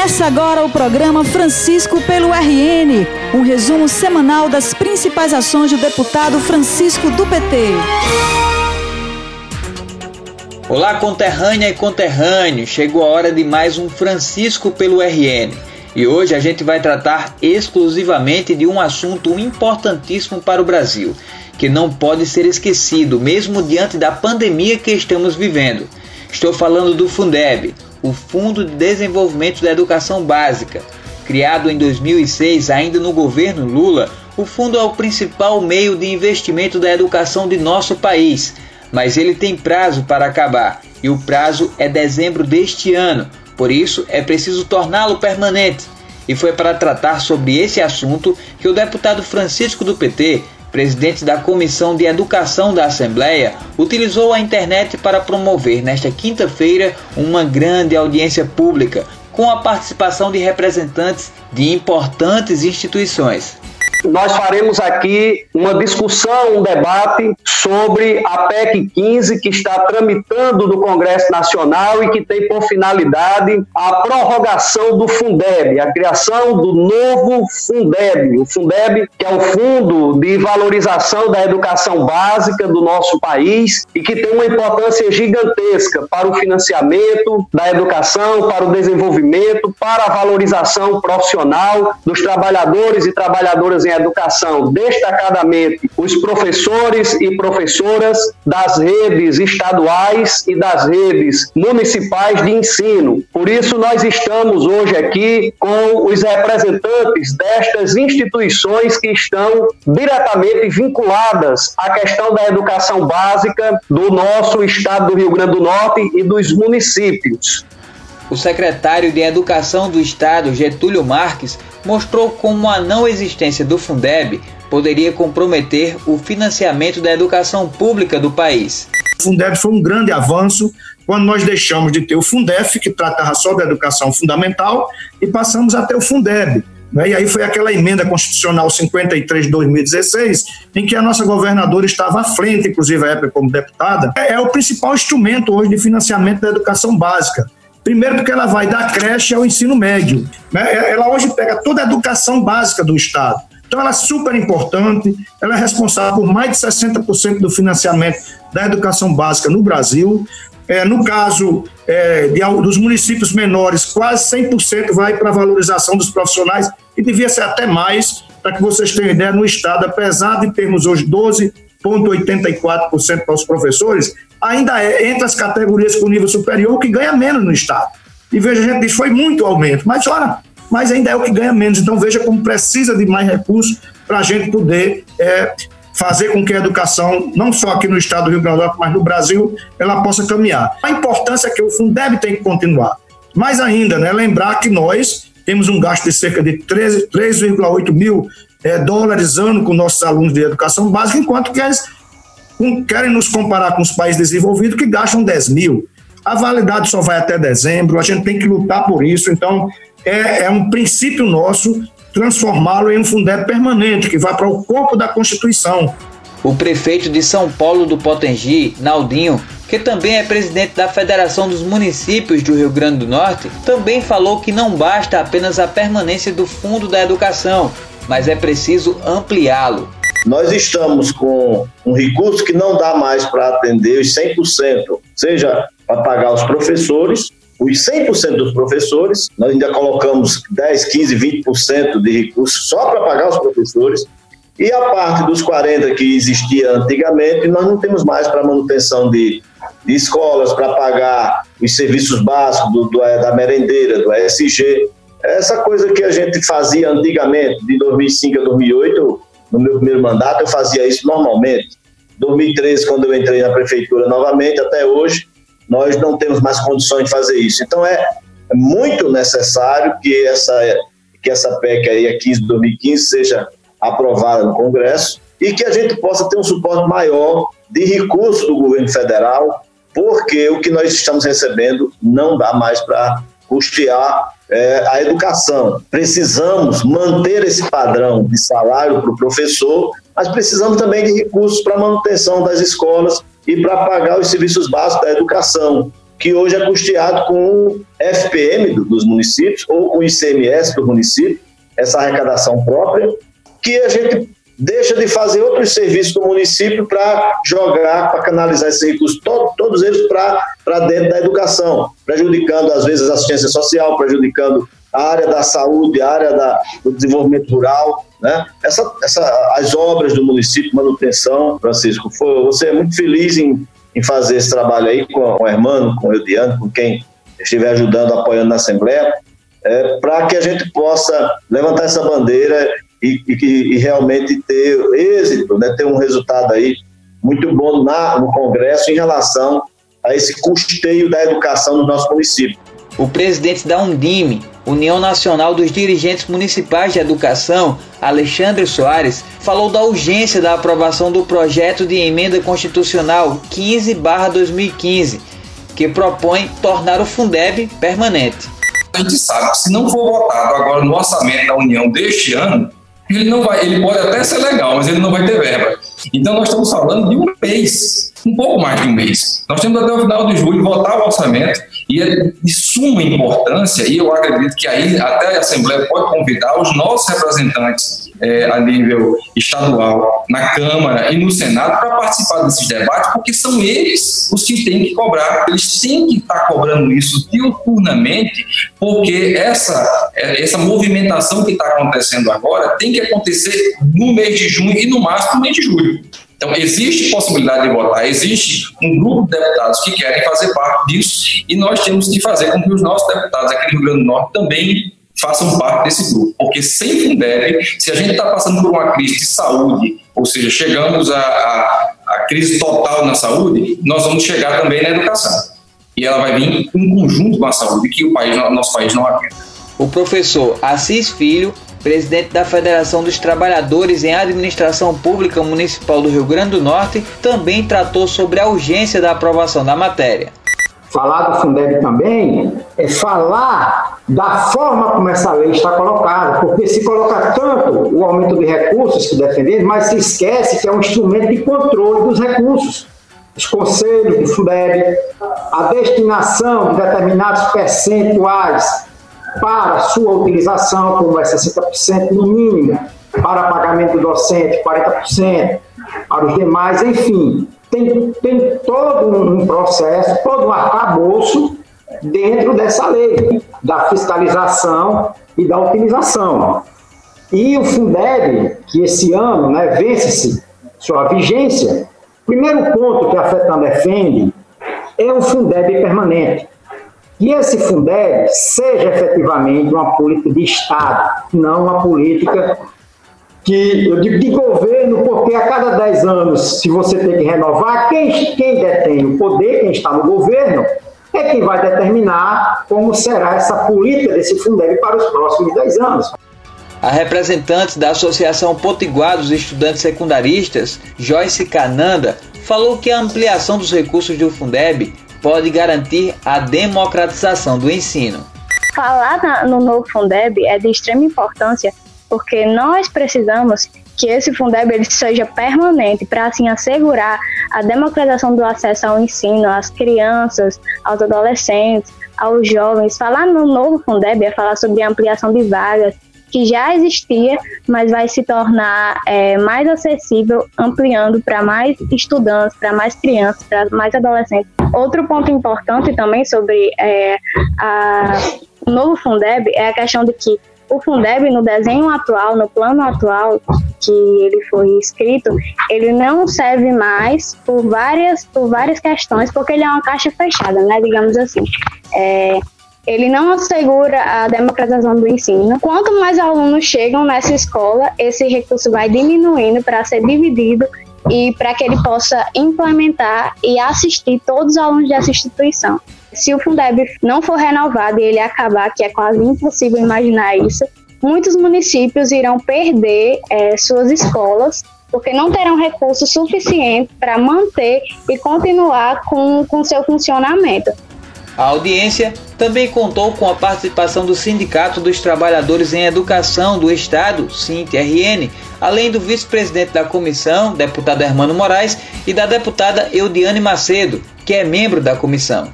Começa agora o programa Francisco pelo RN, um resumo semanal das principais ações do deputado Francisco do PT. Olá, conterrânea e conterrâneo, chegou a hora de mais um Francisco pelo RN. E hoje a gente vai tratar exclusivamente de um assunto importantíssimo para o Brasil, que não pode ser esquecido, mesmo diante da pandemia que estamos vivendo. Estou falando do Fundeb, o Fundo de Desenvolvimento da Educação Básica. Criado em 2006, ainda no governo Lula, o fundo é o principal meio de investimento da educação de nosso país, mas ele tem prazo para acabar e o prazo é dezembro deste ano, por isso é preciso torná-lo permanente. E foi para tratar sobre esse assunto que o deputado Francisco do PT presidente da Comissão de Educação da Assembleia, utilizou a internet para promover nesta quinta-feira uma grande audiência pública com a participação de representantes de importantes instituições nós faremos aqui uma discussão, um debate sobre a PEC 15 que está tramitando no Congresso Nacional e que tem por finalidade a prorrogação do Fundeb, a criação do novo Fundeb. O Fundeb, que é o Fundo de Valorização da Educação Básica do nosso país e que tem uma importância gigantesca para o financiamento da educação, para o desenvolvimento, para a valorização profissional dos trabalhadores e trabalhadoras em em educação, destacadamente os professores e professoras das redes estaduais e das redes municipais de ensino. Por isso, nós estamos hoje aqui com os representantes destas instituições que estão diretamente vinculadas à questão da educação básica do nosso estado do Rio Grande do Norte e dos municípios. O secretário de Educação do Estado, Getúlio Marques, mostrou como a não existência do Fundeb poderia comprometer o financiamento da educação pública do país. O Fundeb foi um grande avanço quando nós deixamos de ter o Fundef, que tratava só da educação fundamental, e passamos a ter o Fundeb. Né? E aí foi aquela emenda constitucional 53 de 2016, em que a nossa governadora estava à frente, inclusive a época como deputada. É, é o principal instrumento hoje de financiamento da educação básica. Primeiro, porque ela vai da creche ao ensino médio. Né? Ela hoje pega toda a educação básica do Estado. Então, ela é super importante, ela é responsável por mais de 60% do financiamento da educação básica no Brasil. É, no caso é, de, dos municípios menores, quase 100% vai para a valorização dos profissionais, e devia ser até mais, para que vocês tenham ideia, no Estado, apesar de termos hoje 12,84% para os professores, ainda é entre as categorias com nível superior que ganha menos no Estado. E veja, a gente diz, foi muito aumento, mas olha, mas ainda é o que ganha menos. Então veja como precisa de mais recursos para a gente poder é, fazer com que a educação, não só aqui no estado do Rio Grande do Norte, mas no Brasil, ela possa caminhar. A importância é que o Fundeb tem que continuar. Mais ainda, né, lembrar que nós temos um gasto de cerca de 3,8 mil é, dólares ano com nossos alunos de educação básica, enquanto que eles querem nos comparar com os países desenvolvidos que gastam 10 mil. A validade só vai até dezembro, a gente tem que lutar por isso. Então, é, é um princípio nosso transformá-lo em um Fundeb permanente, que vai para o corpo da Constituição. O prefeito de São Paulo do Potengi, Naldinho, que também é presidente da Federação dos Municípios do Rio Grande do Norte, também falou que não basta apenas a permanência do Fundo da Educação, mas é preciso ampliá-lo. Nós estamos com um recurso que não dá mais para atender os 100%, seja para pagar os professores, os 100% dos professores, nós ainda colocamos 10, 15, 20% de recursos só para pagar os professores, e a parte dos 40 que existia antigamente, nós não temos mais para manutenção de, de escolas, para pagar os serviços básicos do, do, da merendeira, do ESG. Essa coisa que a gente fazia antigamente, de 2005 a 2008, no meu primeiro mandato, eu fazia isso normalmente. 2013, quando eu entrei na prefeitura novamente, até hoje, nós não temos mais condições de fazer isso. Então, é muito necessário que essa, que essa PEC aí, a 15 de 2015, seja aprovada no Congresso e que a gente possa ter um suporte maior de recursos do governo federal, porque o que nós estamos recebendo não dá mais para custear é, a educação. Precisamos manter esse padrão de salário para o professor, mas precisamos também de recursos para manutenção das escolas e para pagar os serviços básicos da educação. que hoje é custeado com o FPM dos municípios ou com o ICMS do município, essa arrecadação própria, que a gente deixa de fazer outros serviços do município para jogar, para canalizar esses recursos, todo, todos eles para dentro da educação, prejudicando às vezes a assistência social, prejudicando a área da saúde, a área da, do desenvolvimento rural, né? Essa, essa, as obras do município, manutenção, Francisco, foi, você é muito feliz em, em fazer esse trabalho aí com o Hermano, com o Eudiano, com quem estiver ajudando, apoiando na Assembleia, é, para que a gente possa levantar essa bandeira e, e, e, realmente ter êxito, né, ter um resultado aí muito bom na, no Congresso em relação a esse custeio da educação no nosso município. O presidente da Undime, União Nacional dos Dirigentes Municipais de Educação, Alexandre Soares, falou da urgência da aprovação do projeto de emenda constitucional 15/2015, que propõe tornar o Fundeb permanente. A gente sabe que se não for votado agora no orçamento da União deste ano, ele não vai, ele pode até ser legal, mas ele não vai ter verba. Então nós estamos falando de um mês, um pouco mais de um mês. Nós temos até o final de julho votar o orçamento e é de suma importância, e eu acredito que aí até a Assembleia pode convidar os nossos representantes é, a nível estadual, na Câmara e no Senado para participar desses debates, porque são eles os que têm que cobrar, eles têm que estar cobrando isso diuturnamente, porque essa, é, essa movimentação que está acontecendo agora tem que acontecer no mês de junho e no máximo no mês de julho. Então, existe possibilidade de votar, existe um grupo de deputados que querem fazer parte disso e nós temos que fazer com que os nossos deputados aqui no Rio Grande do Norte também façam parte desse grupo. Porque sem Fundeb, se a gente está passando por uma crise de saúde, ou seja, chegamos à, crise total na saúde, nós vamos chegar também na educação. E ela vai vir em conjunto com a saúde, que o país, nosso país não aguenta. O professor Assis Filho, presidente da Federação dos Trabalhadores em Administração Pública Municipal do Rio Grande do Norte, também tratou sobre a urgência da aprovação da matéria falar do Fundeb também é falar da forma como essa lei está colocada, porque se coloca tanto o aumento de recursos que defendemos, mas se esquece que é um instrumento de controle dos recursos. Os conselhos do Fundeb, a destinação de determinados percentuais para sua utilização, como é 60% no mínimo, para pagamento do docente, 40%, para os demais, enfim tem, tem todo um processo, todo um arcabouço dentro dessa lei, da fiscalização e da utilização. E o Fundeb, que esse ano né, vence-se sua vigência, primeiro ponto que a FETAM defende é um Fundeb permanente. Que esse Fundeb seja efetivamente uma política de Estado, não uma política que de governo, porque a cada 10 anos, se você tem que renovar, quem, quem detém o poder, quem está no governo, é quem vai determinar como será essa política desse Fundeb para os próximos 10 anos. A representante da Associação Potiguar dos Estudantes Secundaristas, Joyce Cananda, falou que a ampliação dos recursos do Fundeb pode garantir a democratização do ensino. Falar no novo Fundeb é de extrema importância porque nós precisamos que esse Fundeb ele seja permanente para assim assegurar a democratização do acesso ao ensino às crianças, aos adolescentes, aos jovens. Falar no novo Fundeb é falar sobre ampliação de vagas que já existia, mas vai se tornar é, mais acessível, ampliando para mais estudantes, para mais crianças, para mais adolescentes. Outro ponto importante também sobre é, a, o novo Fundeb é a questão de que o Fundeb, no desenho atual, no plano atual que ele foi escrito, ele não serve mais por várias, por várias questões, porque ele é uma caixa fechada, né? Digamos assim. É, ele não assegura a democratização do ensino. Quanto mais alunos chegam nessa escola, esse recurso vai diminuindo para ser dividido e para que ele possa implementar e assistir todos os alunos dessa instituição. Se o Fundeb não for renovado e ele acabar, que é quase impossível imaginar isso, muitos municípios irão perder é, suas escolas porque não terão recursos suficientes para manter e continuar com, com seu funcionamento. A audiência também contou com a participação do Sindicato dos Trabalhadores em Educação do Estado, SINT-RN, além do vice-presidente da comissão, deputado Hermano Moraes, e da deputada Eudiane Macedo, que é membro da comissão.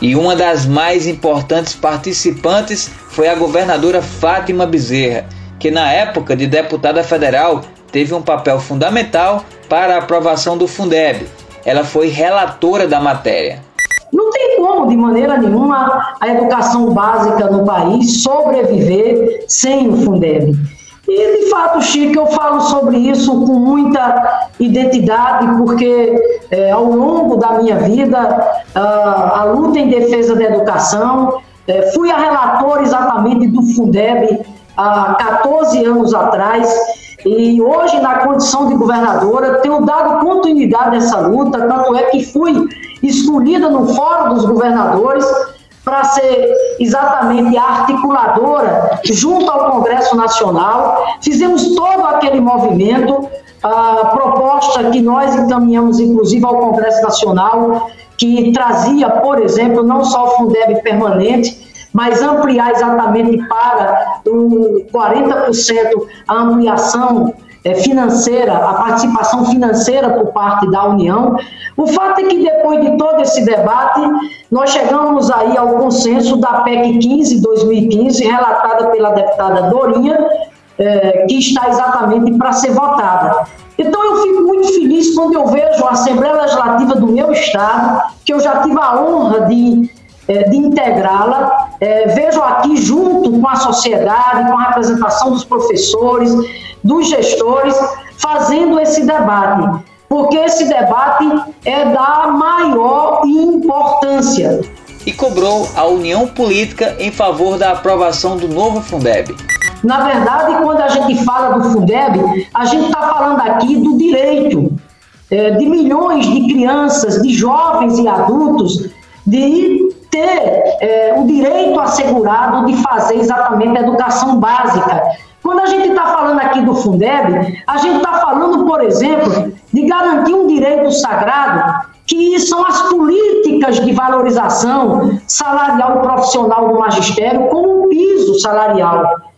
E uma das mais importantes participantes foi a governadora Fátima Bezerra, que na época de deputada federal teve um papel fundamental para a aprovação do Fundeb. Ela foi relatora da matéria. Como, de maneira nenhuma, a educação básica no país sobreviver sem o Fundeb. E, de fato, Chico, eu falo sobre isso com muita identidade, porque é, ao longo da minha vida, a, a luta em defesa da educação, é, fui a relator exatamente do Fundeb há 14 anos atrás, e hoje, na condição de governadora, tenho dado continuidade a essa luta, tanto é que fui escolhida no Fórum dos Governadores para ser exatamente a articuladora junto ao Congresso Nacional. Fizemos todo aquele movimento, a proposta que nós encaminhamos, inclusive, ao Congresso Nacional, que trazia, por exemplo, não só o Fundeb permanente, mas ampliar exatamente para o 40% a ampliação é, financeira, a participação financeira por parte da União. O fato é que depois de todo esse debate, nós chegamos aí ao consenso da PEC 15 2015, relatada pela deputada Dorinha, é, que está exatamente para ser votada. Então eu fico muito feliz quando eu vejo a Assembleia Legislativa do meu estado, que eu já tive a honra de, é, de integrá-la, é, vejo aqui junto com a sociedade, com a representação dos professores, dos gestores, fazendo esse debate, porque esse debate é da maior importância. E cobrou a união política em favor da aprovação do novo Fundeb. Na verdade, quando a gente fala do Fundeb, a gente está falando aqui do direito é, de milhões de crianças, de jovens e adultos de ter é, o direito assegurado de fazer exatamente a educação básica. Quando a gente está falando aqui do Fundeb, a gente está falando, por exemplo, de garantir um direito sagrado, que são as políticas de valorização salarial e profissional do magistério com um piso salarial.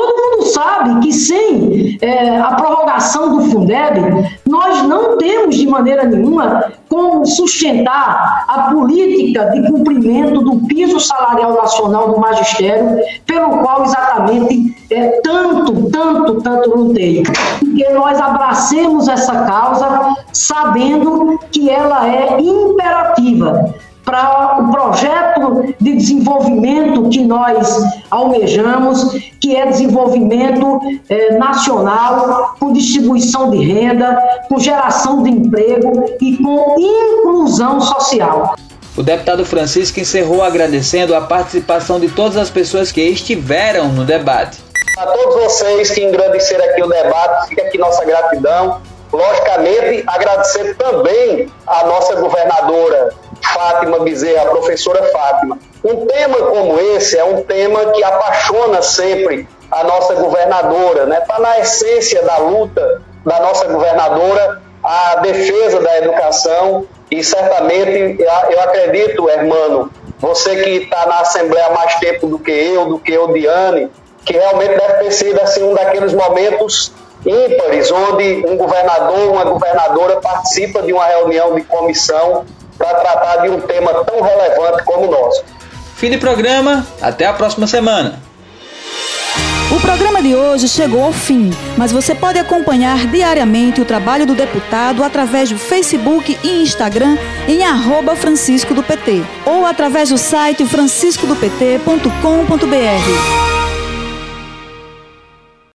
Todo mundo sabe que sem é, a prorrogação do Fundeb, nós não temos de maneira nenhuma como sustentar a política de cumprimento do piso salarial nacional do magistério, pelo qual exatamente é, tanto, tanto, tanto lutei. Que nós abracemos essa causa sabendo que ela é imperativa para o projeto de desenvolvimento que nós almejamos, que é desenvolvimento eh, nacional, com distribuição de renda, com geração de emprego e com inclusão social. O deputado Francisco encerrou agradecendo a participação de todas as pessoas que estiveram no debate. A todos vocês que engrandeceram aqui o debate, fica aqui nossa gratidão. Logicamente, agradecer também a nossa governadora Fátima Bezerra, a professora Fátima. Um tema como esse é um tema que apaixona sempre a nossa governadora, né? Está na essência da luta da nossa governadora a defesa da educação e certamente eu acredito, hermano, você que está na Assembleia há mais tempo do que eu, do que eu, Diane, que realmente deve ter sido assim, um daqueles momentos ímpares onde um governador, uma governadora participa de uma reunião de comissão para tratar de um tema tão relevante como o nosso. Fim de programa, até a próxima semana. O programa de hoje chegou ao fim, mas você pode acompanhar diariamente o trabalho do deputado através do Facebook e Instagram em arroba Francisco do PT ou através do site franciscodopt.com.br.